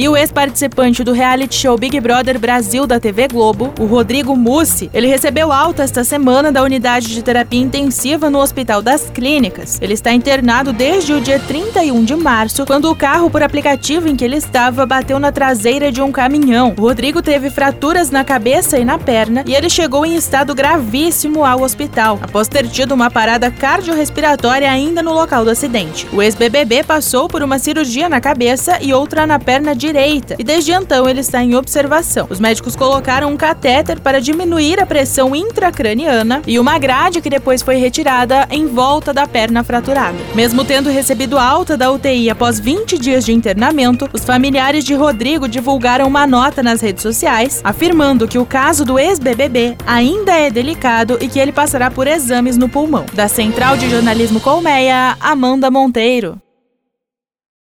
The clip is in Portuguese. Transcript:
E o ex-participante do reality show Big Brother Brasil da TV Globo, o Rodrigo Mussi, ele recebeu alta esta semana da unidade de terapia intensiva no Hospital das Clínicas. Ele está internado desde o dia 31 de março, quando o carro por aplicativo em que ele estava bateu na traseira de um caminhão. O Rodrigo teve fraturas na cabeça e na perna e ele chegou em estado gravíssimo ao hospital, após ter tido uma parada cardiorrespiratória ainda no local do acidente. O ex-BBB passou por uma cirurgia na cabeça e outra na perna direita, e desde então ele está em observação. Os médicos colocaram um catéter para diminuir a pressão intracraniana e uma grade que depois foi retirada em volta da perna fraturada. Mesmo tendo recebido alta da UTI após 20 dias de internamento, os familiares de Rodrigo divulgaram uma nota nas redes sociais afirmando que o caso do ex-BBB ainda é delicado e que ele passará por exames no pulmão. Da Central de Jornalismo Colmeia, Amanda Monteiro.